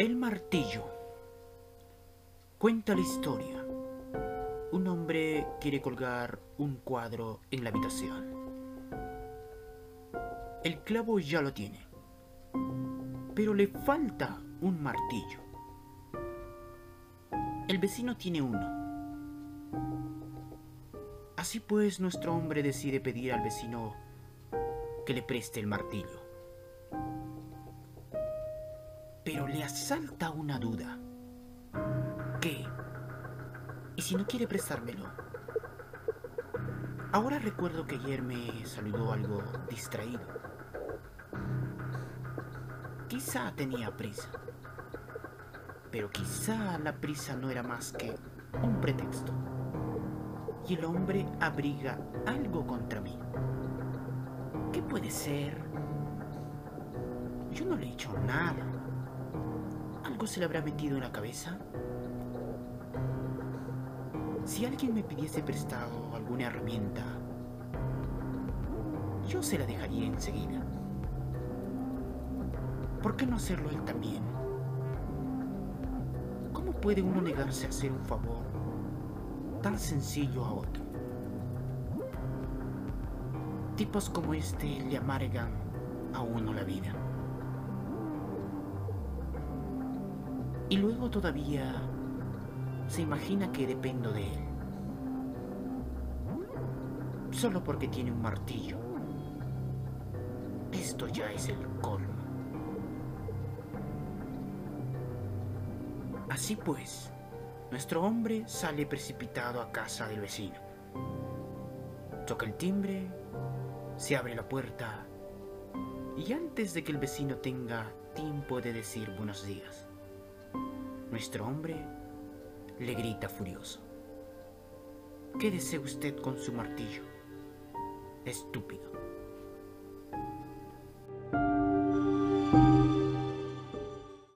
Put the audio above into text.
El martillo. Cuenta la historia. Un hombre quiere colgar un cuadro en la habitación. El clavo ya lo tiene, pero le falta un martillo. El vecino tiene uno. Así pues, nuestro hombre decide pedir al vecino que le preste el martillo. Pero le asalta una duda. ¿Qué? ¿Y si no quiere prestármelo? Ahora recuerdo que ayer me saludó algo distraído. Quizá tenía prisa. Pero quizá la prisa no era más que un pretexto. Y el hombre abriga algo contra mí. ¿Qué puede ser? Yo no le he hecho nada. ¿Algo se le habrá metido en la cabeza? Si alguien me pidiese prestado alguna herramienta, yo se la dejaría enseguida. ¿Por qué no hacerlo él también? ¿Cómo puede uno negarse a hacer un favor tan sencillo a otro? Tipos como este le amargan a uno la vida. Y luego todavía se imagina que dependo de él. Solo porque tiene un martillo. Esto ya es el colmo. Así pues, nuestro hombre sale precipitado a casa del vecino. Toca el timbre, se abre la puerta y antes de que el vecino tenga tiempo de decir buenos días, nuestro hombre le grita furioso. ¿Qué desea usted con su martillo? Estúpido.